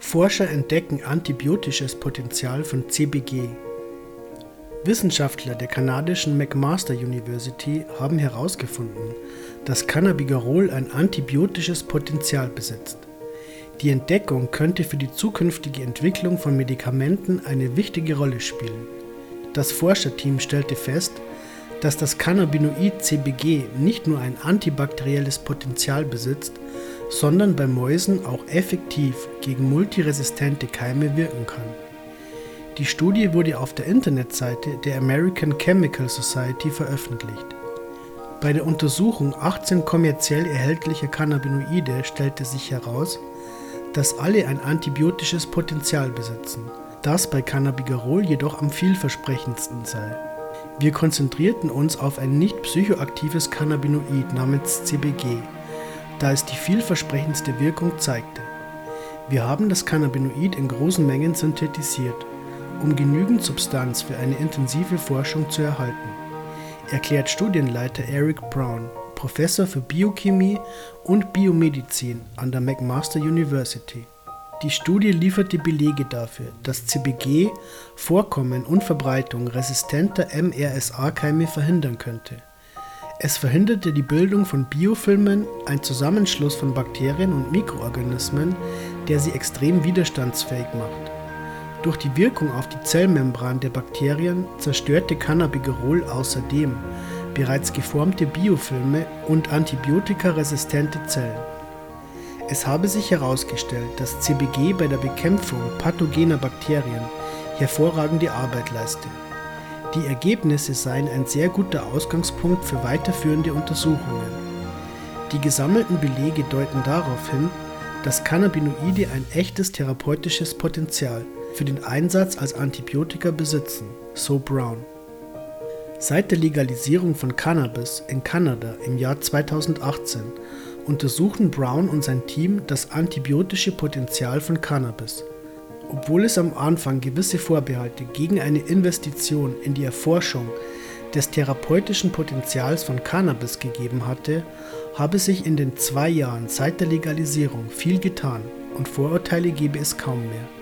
Forscher entdecken antibiotisches Potenzial von CBG. Wissenschaftler der kanadischen McMaster University haben herausgefunden, dass Cannabigerol ein antibiotisches Potenzial besitzt. Die Entdeckung könnte für die zukünftige Entwicklung von Medikamenten eine wichtige Rolle spielen. Das Forscherteam stellte fest, dass das Cannabinoid CBG nicht nur ein antibakterielles Potenzial besitzt, sondern bei Mäusen auch effektiv gegen multiresistente Keime wirken kann. Die Studie wurde auf der Internetseite der American Chemical Society veröffentlicht. Bei der Untersuchung 18 kommerziell erhältlicher Cannabinoide stellte sich heraus, dass alle ein antibiotisches Potenzial besitzen, das bei Cannabigerol jedoch am vielversprechendsten sei. Wir konzentrierten uns auf ein nicht psychoaktives Cannabinoid namens CBG, da es die vielversprechendste Wirkung zeigte. Wir haben das Cannabinoid in großen Mengen synthetisiert, um genügend Substanz für eine intensive Forschung zu erhalten, erklärt Studienleiter Eric Brown, Professor für Biochemie und Biomedizin an der McMaster University. Die Studie lieferte Belege dafür, dass CBG Vorkommen und Verbreitung resistenter MRSA-Keime verhindern könnte. Es verhinderte die Bildung von Biofilmen, ein Zusammenschluss von Bakterien und Mikroorganismen, der sie extrem widerstandsfähig macht. Durch die Wirkung auf die Zellmembran der Bakterien zerstörte Cannabigerol außerdem bereits geformte Biofilme und antibiotikaresistente Zellen. Es habe sich herausgestellt, dass CBG bei der Bekämpfung pathogener Bakterien hervorragende Arbeit leiste. Die Ergebnisse seien ein sehr guter Ausgangspunkt für weiterführende Untersuchungen. Die gesammelten Belege deuten darauf hin, dass Cannabinoide ein echtes therapeutisches Potenzial für den Einsatz als Antibiotika besitzen, so Brown. Seit der Legalisierung von Cannabis in Kanada im Jahr 2018 untersuchen Brown und sein Team das antibiotische Potenzial von Cannabis. Obwohl es am Anfang gewisse Vorbehalte gegen eine Investition in die Erforschung des therapeutischen Potenzials von Cannabis gegeben hatte, habe sich in den zwei Jahren seit der Legalisierung viel getan und Vorurteile gebe es kaum mehr.